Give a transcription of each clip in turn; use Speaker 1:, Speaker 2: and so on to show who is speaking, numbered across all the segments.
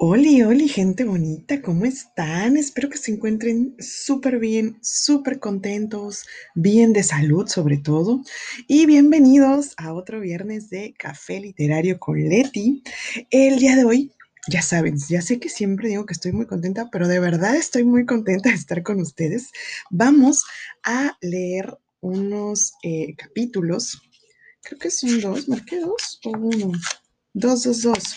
Speaker 1: Oli, oli, gente bonita, ¿cómo están? Espero que se encuentren súper bien, súper contentos, bien de salud sobre todo. Y bienvenidos a otro viernes de Café Literario con Leti. El día de hoy, ya saben, ya sé que siempre digo que estoy muy contenta, pero de verdad estoy muy contenta de estar con ustedes. Vamos a leer unos eh, capítulos, creo que son dos, marqué dos o uno, dos, dos, dos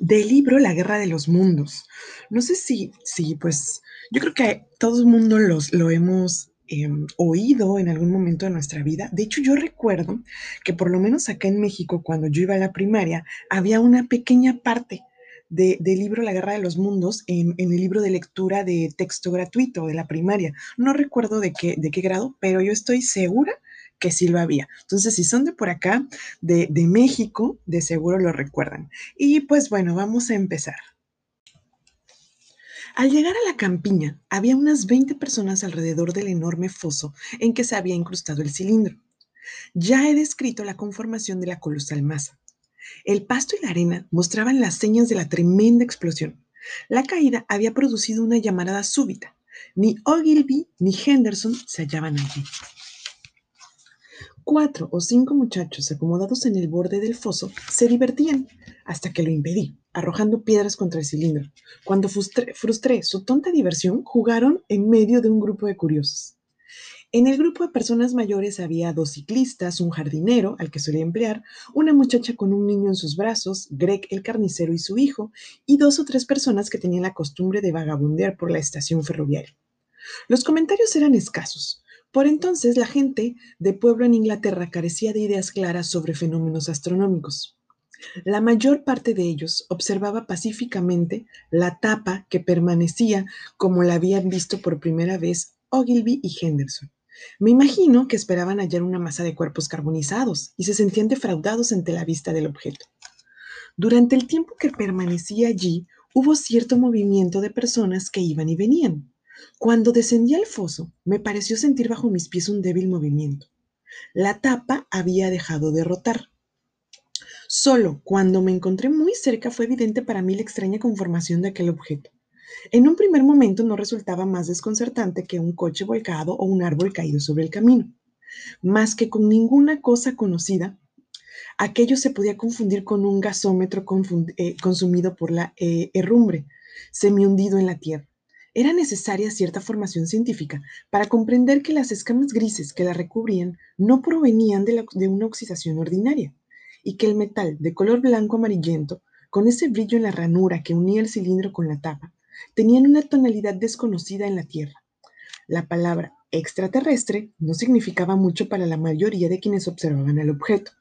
Speaker 1: del libro La Guerra de los Mundos. No sé si, si pues, yo creo que todo el mundo los, lo hemos eh, oído en algún momento de nuestra vida. De hecho, yo recuerdo que por lo menos acá en México, cuando yo iba a la primaria, había una pequeña parte de, del libro La Guerra de los Mundos en, en, el libro de lectura de texto gratuito de la primaria. No recuerdo de qué, de qué grado, pero yo estoy segura que sí lo había. Entonces, si son de por acá, de, de México, de seguro lo recuerdan. Y pues bueno, vamos a empezar. Al llegar a la campiña, había unas 20 personas alrededor del enorme foso en que se había incrustado el cilindro. Ya he descrito la conformación de la colosal masa. El pasto y la arena mostraban las señas de la tremenda explosión. La caída había producido una llamarada súbita. Ni Ogilvy ni Henderson se hallaban allí. Cuatro o cinco muchachos acomodados en el borde del foso se divertían hasta que lo impedí, arrojando piedras contra el cilindro. Cuando frustré, su tonta diversión, jugaron en medio de un grupo de curiosos. En el grupo de personas mayores había dos ciclistas, un jardinero al que solía emplear, una muchacha con un niño en sus brazos, Greg el carnicero y su hijo, y dos o tres personas que tenían la costumbre de vagabundear por la estación ferroviaria. Los comentarios eran escasos. Por entonces la gente de pueblo en Inglaterra carecía de ideas claras sobre fenómenos astronómicos. La mayor parte de ellos observaba pacíficamente la tapa que permanecía como la habían visto por primera vez Ogilvy y Henderson. Me imagino que esperaban hallar una masa de cuerpos carbonizados y se sentían defraudados ante la vista del objeto. Durante el tiempo que permanecía allí, hubo cierto movimiento de personas que iban y venían. Cuando descendí al foso, me pareció sentir bajo mis pies un débil movimiento. La tapa había dejado de rotar. Solo cuando me encontré muy cerca fue evidente para mí la extraña conformación de aquel objeto. En un primer momento no resultaba más desconcertante que un coche volcado o un árbol caído sobre el camino. Más que con ninguna cosa conocida, aquello se podía confundir con un gasómetro eh, consumido por la eh, herrumbre, semi-hundido en la tierra. Era necesaria cierta formación científica para comprender que las escamas grises que la recubrían no provenían de, una oxidación ordinaria y que el metal de color blanco amarillento, con ese brillo en la ranura que unía el cilindro con la tapa, tenían una tonalidad desconocida en la Tierra. La palabra extraterrestre no significaba mucho para la mayoría de quienes observaban el objeto.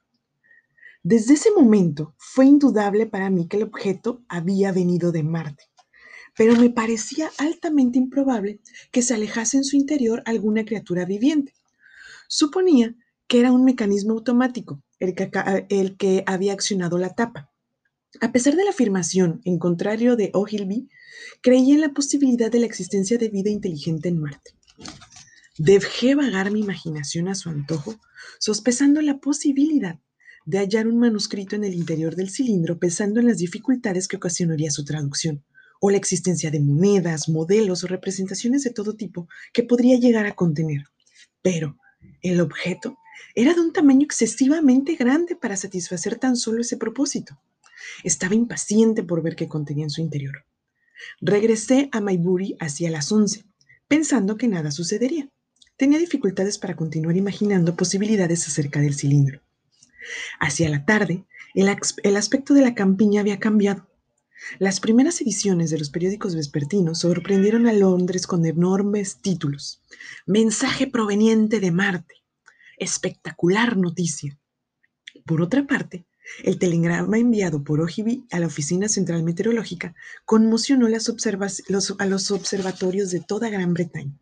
Speaker 1: Desde ese momento fue indudable para mí que el objeto había venido de Marte pero me parecía altamente improbable que se alejase en su interior alguna criatura viviente. Suponía que era un mecanismo automático el que, había accionado la tapa. A pesar de la afirmación en contrario de Ogilvy, creía en la posibilidad de la existencia de vida inteligente en Marte. Dejé vagar mi imaginación a su antojo, sospechando la posibilidad de hallar un manuscrito en el interior del cilindro, pensando en las dificultades que ocasionaría su traducción o la existencia de monedas, modelos o representaciones de todo tipo que podría llegar a contener. Pero el objeto era de un tamaño excesivamente grande para satisfacer tan solo ese propósito. Estaba impaciente por ver qué contenía en su interior. Regresé a Maybury hacia las 11, pensando que nada sucedería. Tenía dificultades para continuar imaginando posibilidades acerca del cilindro. Hacia la tarde, el, el aspecto de la campiña había cambiado. Las primeras ediciones de los periódicos vespertinos sorprendieron a Londres con enormes títulos. Mensaje proveniente de Marte. Espectacular noticia. Por otra parte, el telegrama enviado por Ogilvy a la Oficina Central Meteorológica conmocionó a los observatorios de toda Gran Bretaña.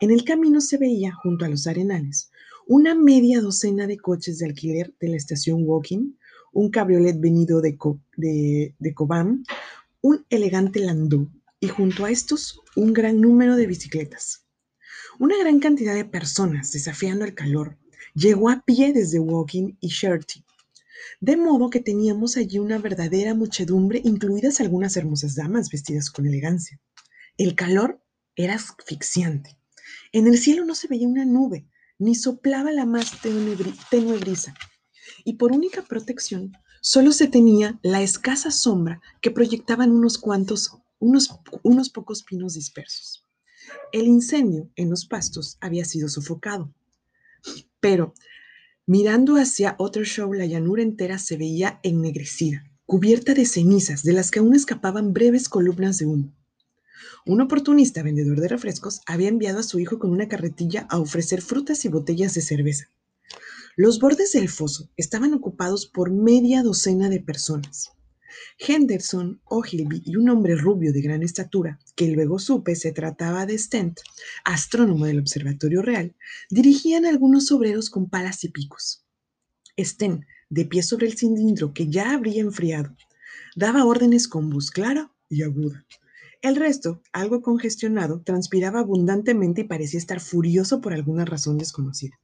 Speaker 1: En el camino se veía, junto a los arenales, una media docena de coches de alquiler de la estación Woking un cabriolet venido de, Co Cobham, un elegante landau y junto a estos un gran número de bicicletas. Una gran cantidad de personas, desafiando el calor, llegó a pie desde Woking y Sherty. De modo que teníamos allí una verdadera muchedumbre, incluidas algunas hermosas damas vestidas con elegancia. El calor era asfixiante. En el cielo no se veía una nube, ni soplaba la más tenue brisa. Y por única protección, solo se tenía la escasa sombra que proyectaban unos cuantos, unos, unos pocos pinos dispersos. El incendio en los pastos había sido sofocado. Pero Mirando hacia Ottershow, la llanura entera se veía ennegrecida, cubierta de cenizas, de las que aún escapaban breves columnas de humo. Un oportunista vendedor de refrescos había enviado a su hijo con una carretilla a ofrecer frutas y botellas de cerveza. Los bordes del foso estaban ocupados por media docena de personas. Henderson, Ogilvy y un hombre rubio de gran estatura, que luego supe se trataba de Stent, astrónomo del Observatorio Real, dirigían algunos obreros con palas y picos. Stent, de pie sobre el cilindro que ya habría enfriado, daba órdenes con voz clara y aguda. El resto, algo congestionado, transpiraba abundantemente y parecía estar furioso por alguna razón desconocida.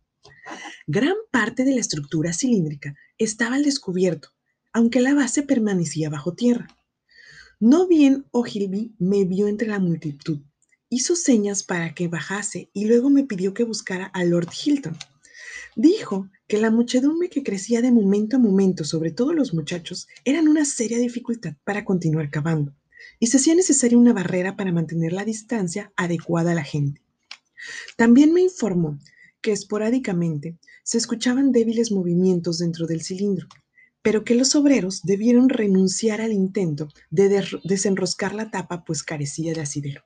Speaker 1: Gran parte de la estructura cilíndrica estaba al descubierto aunque la base permanecía bajo tierra. No bien Ogilvy me vio entre la multitud. Hizo señas para que bajase y luego me pidió que buscara a Lord Hilton. Dijo que la muchedumbre que crecía de momento a momento, sobre todo los muchachos, eran una seria dificultad para continuar cavando, y se hacía necesaria una barrera para mantener la distancia adecuada a la gente. También me informó que esporádicamente se escuchaban débiles movimientos dentro del cilindro, pero que los obreros debieron renunciar al intento de desenroscar la tapa pues carecía de asidero.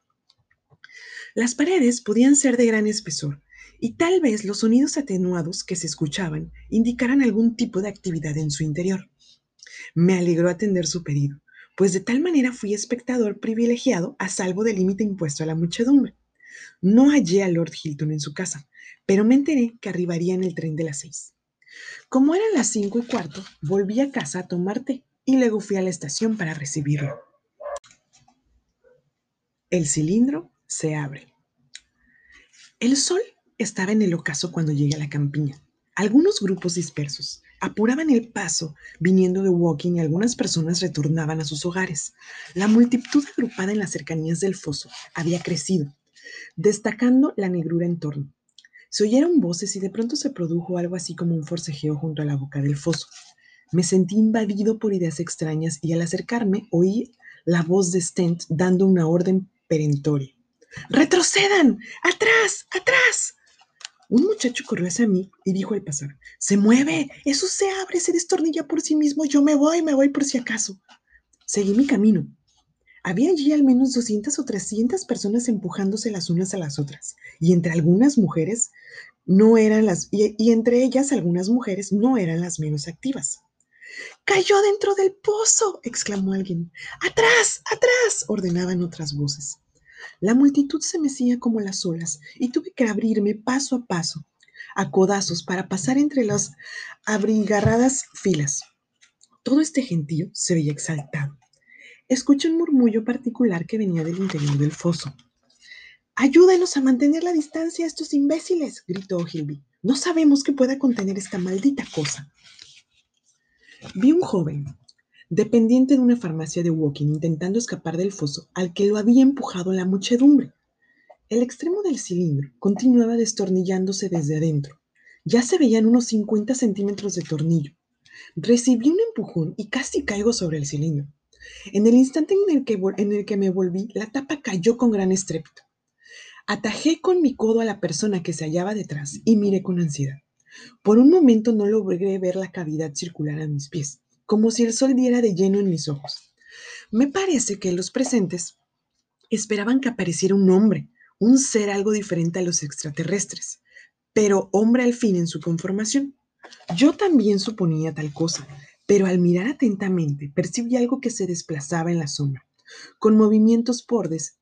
Speaker 1: Las paredes podían ser de gran espesor y tal vez los sonidos atenuados que se escuchaban indicaran algún tipo de actividad en su interior. Me alegró atender su pedido, pues de tal manera fui espectador privilegiado a salvo del límite impuesto a la muchedumbre. No hallé a Lord Hilton en su casa, pero me enteré que arribaría en el tren de las seis. Como eran las cinco y cuarto, volví a casa a tomar té y luego fui a la estación para recibirlo. El cilindro se abre. El sol estaba en el ocaso cuando llegué a la campiña. Algunos grupos dispersos apuraban el paso viniendo de walking y algunas personas retornaban a sus hogares. La multitud agrupada en las cercanías del foso había crecido, destacando la negrura en torno. Se oyeron voces y de pronto se produjo algo así como un forcejeo junto a la boca del foso. Me sentí invadido por ideas extrañas y al acercarme oí la voz de Stent dando una orden perentoria. ¡Retrocedan! ¡Atrás! ¡Atrás! Un muchacho corrió hacia mí y dijo al pasar, ¡Se mueve! ¡Eso se abre, se destornilla por sí mismo! Yo me voy, me voy por si acaso. Seguí mi camino. Había allí al menos 200 o 300 personas empujándose las unas a las otras, y entre algunas mujeres no eran las y, entre ellas algunas mujeres no eran las menos activas. Cayó dentro del pozo, exclamó alguien. Atrás, atrás, ordenaban otras voces. La multitud se mecía como las olas y tuve que abrirme paso a paso, a codazos, para pasar entre las abrigarradas filas. Todo este gentío se veía exaltado escuché un murmullo particular que venía del interior del foso. Ayúdenos a mantener la distancia a estos imbéciles, gritó Ogilvy. No sabemos qué pueda contener esta maldita cosa. Vi un joven, dependiente de una farmacia de Woking, intentando escapar del foso al que lo había empujado la muchedumbre. El extremo del cilindro continuaba destornillándose desde adentro. Ya se veían unos 50 centímetros de tornillo. Recibí un empujón y casi caigo sobre el cilindro. En el instante en el, que, en el que me volví, la tapa cayó con gran estrépito. Atajé con mi codo a la persona que se hallaba detrás y miré con ansiedad. Por un momento no logré ver la cavidad circular a mis pies, como si el sol diera de lleno en mis ojos. Me parece que los presentes esperaban que apareciera un hombre, un ser algo diferente a los extraterrestres, pero hombre al fin en su conformación. Yo también suponía tal cosa, pero al mirar atentamente percibí algo que se desplazaba en la sombra, con movimientos bordes,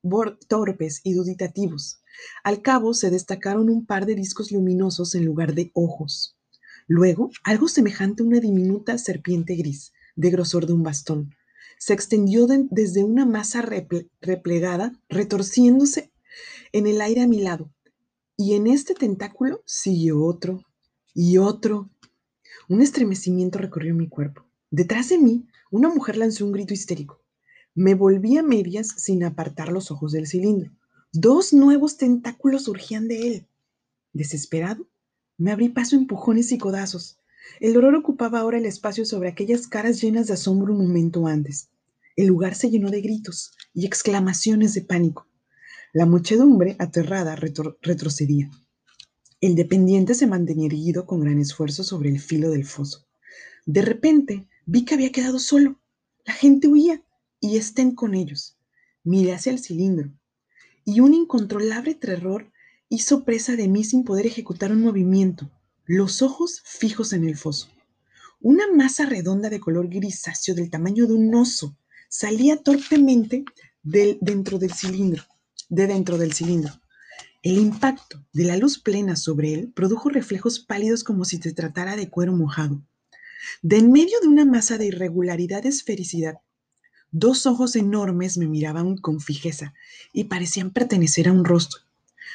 Speaker 1: torpes y duditativos. Al cabo se destacaron un par de discos luminosos en lugar de ojos. Luego, algo semejante a una diminuta serpiente gris, de grosor de un bastón, se extendió desde una masa replegada, retorciéndose en el aire a mi lado, y en este tentáculo siguió otro y otro Un estremecimiento recorrió mi cuerpo. Detrás de mí, una mujer lanzó un grito histérico. Me volví a medias sin apartar los ojos del cilindro. Dos nuevos tentáculos surgían de él. Desesperado, me abrí paso empujones y codazos. El dolor ocupaba ahora el espacio sobre aquellas caras llenas de asombro un momento antes. El lugar se llenó de gritos y exclamaciones de pánico. La muchedumbre, aterrada, retrocedía. El dependiente se mantenía erguido con gran esfuerzo sobre el filo del foso. De repente vi que había quedado solo. La gente huía y estén con ellos. Miré hacia el cilindro y un incontrolable terror hizo presa de mí sin poder ejecutar un movimiento, los ojos fijos en el foso. Una masa redonda de color grisáceo del tamaño de un oso salía torpemente del, dentro del cilindro, de dentro del cilindro. El impacto de la luz plena sobre él produjo reflejos pálidos como si se tratara de cuero mojado. De en medio de una masa de irregularidad esfericidad, dos ojos enormes me miraban con fijeza y parecían pertenecer a un rostro.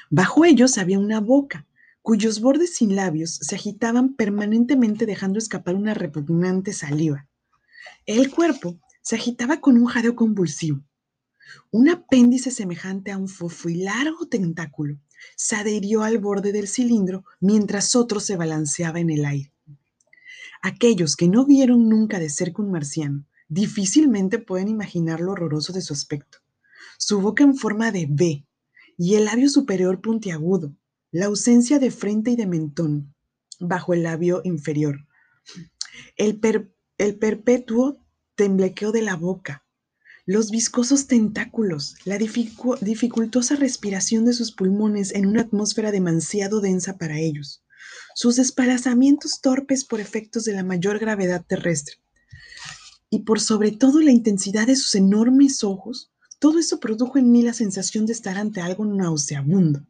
Speaker 1: Bajo ellos había una boca, cuyos bordes sin labios se agitaban permanentemente dejando escapar una repugnante saliva. El cuerpo se agitaba con un jadeo convulsivo. Un apéndice semejante a un fofo y largo tentáculo se adhirió al borde del cilindro mientras otro se balanceaba en el aire. Aquellos que no vieron nunca de cerca un marciano difícilmente pueden imaginar lo horroroso de su aspecto. Su boca en forma de B y el labio superior puntiagudo, la ausencia de frente y de mentón bajo el labio inferior, el, el perpetuo temblequeo de la boca, los viscosos tentáculos, la dificultosa respiración de sus pulmones en una atmósfera demasiado densa para ellos, sus desplazamientos torpes por efectos de la mayor gravedad terrestre, y por sobre todo la intensidad de sus enormes ojos, todo eso produjo en mí la sensación de estar ante algo nauseabundo.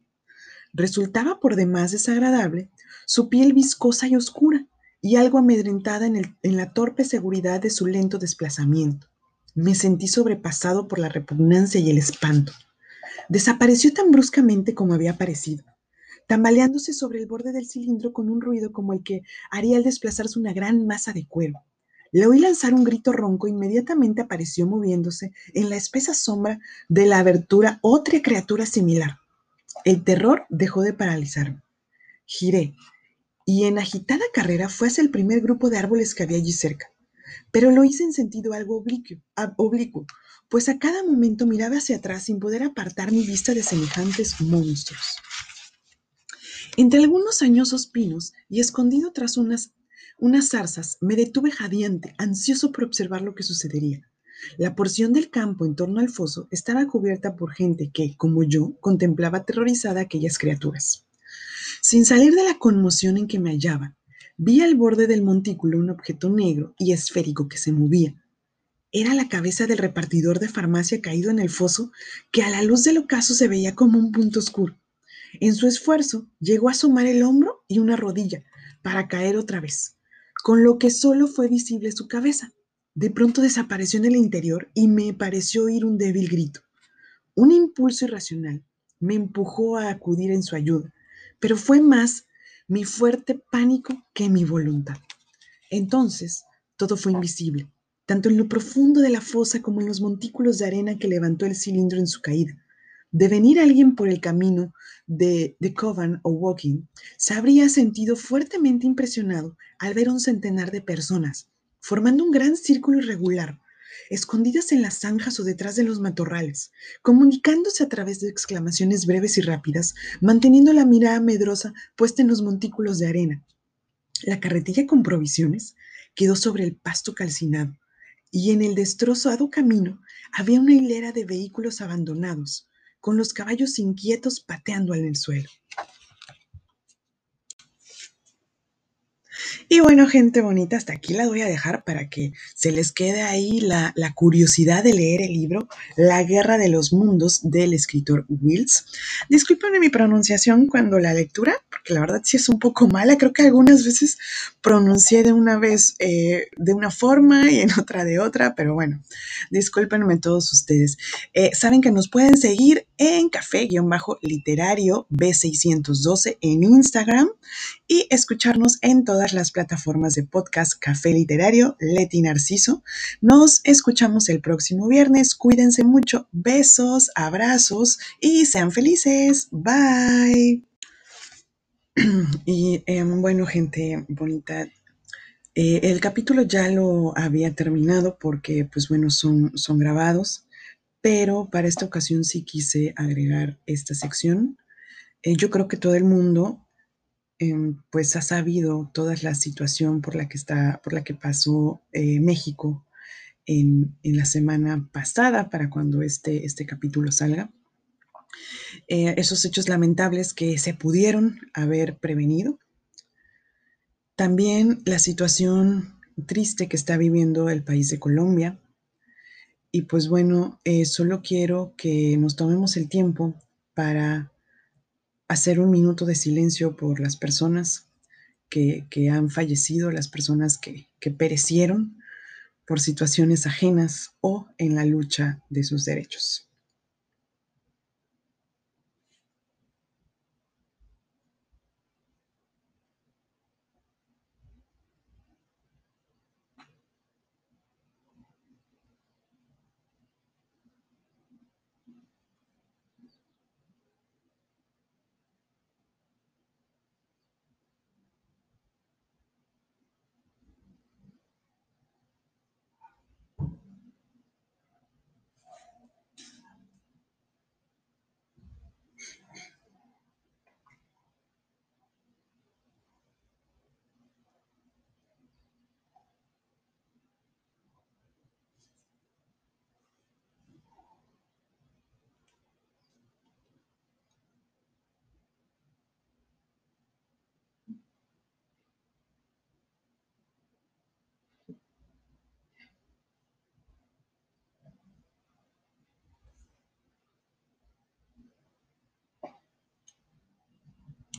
Speaker 1: Resultaba por demás desagradable su piel viscosa y oscura, y algo amedrentada en, la torpe seguridad de su lento desplazamiento. Me sentí sobrepasado por la repugnancia y el espanto. Desapareció tan bruscamente como había aparecido, tambaleándose sobre el borde del cilindro con un ruido como el que haría al desplazarse una gran masa de cuero. Le oí lanzar un grito ronco, inmediatamente apareció moviéndose en la espesa sombra de la abertura otra criatura similar. El terror dejó de paralizarme. Giré, y en agitada carrera fue hacia el primer grupo de árboles que había allí cerca. Pero lo hice en sentido algo oblicuo, pues a cada momento miraba hacia atrás sin poder apartar mi vista de semejantes monstruos. Entre algunos añosos pinos y escondido tras unas, unas zarzas, me detuve jadeante, ansioso por observar lo que sucedería. La porción del campo en torno al foso estaba cubierta por gente que, como yo, contemplaba aterrorizada aquellas criaturas. Sin salir de la conmoción en que me hallaba, vi al borde del montículo un objeto negro y esférico que se movía. Era la cabeza del repartidor de farmacia caído en el foso, que a la luz del ocaso se veía como un punto oscuro. En su esfuerzo llegó a asomar el hombro y una rodilla, para caer otra vez, con lo que solo fue visible su cabeza. De pronto desapareció en el interior y me pareció oír un débil grito. Un impulso irracional me empujó a acudir en su ayuda, pero fue más mi fuerte pánico que mi voluntad. Entonces, todo fue invisible, tanto en lo profundo de la fosa como en los montículos de arena que levantó el cilindro en su caída. De venir alguien por el camino de, de Covan o Walking, se habría sentido fuertemente impresionado al ver un centenar de personas, formando un gran círculo irregular, escondidas en las zanjas o detrás de los matorrales, comunicándose a través de exclamaciones breves y rápidas, manteniendo la mirada medrosa puesta en los montículos de arena. La carretilla con provisiones quedó sobre el pasto calcinado, y en el destrozado camino había una hilera de vehículos abandonados, con los caballos inquietos pateando en el suelo. Y bueno, gente bonita, hasta aquí la voy a dejar para que se les quede ahí la, la, curiosidad de leer el libro La Guerra de los Mundos del escritor Wills. Discúlpenme mi pronunciación cuando la lectura, porque la verdad sí es un poco mala. Creo que algunas veces pronuncié de una vez eh, de una forma y en otra de otra, pero bueno, discúlpenme todos ustedes. Eh, Saben que nos pueden seguir en café-literario B612 en Instagram y escucharnos en todas las plataformas de podcast Café Literario, Leti Narciso. Nos escuchamos el próximo viernes. Cuídense mucho. Besos, abrazos y sean felices. Bye. Y em, bueno, gente bonita, eh, el capítulo ya lo había terminado porque, pues bueno, son, son grabados, pero para esta ocasión sí quise agregar esta sección. Eh, yo creo que todo el mundo, em, pues ha sabido toda la situación por la que está, por la que pasó eh, México en, en, la semana pasada, para cuando este, este capítulo salga. esos hechos lamentables que se pudieron haber prevenido también la situación triste que está viviendo el país de Colombia. Y pues bueno, eh, solo quiero que nos tomemos el tiempo para hacer un minuto de silencio por las personas que, han fallecido, las personas que, perecieron por situaciones ajenas o en la lucha de sus derechos.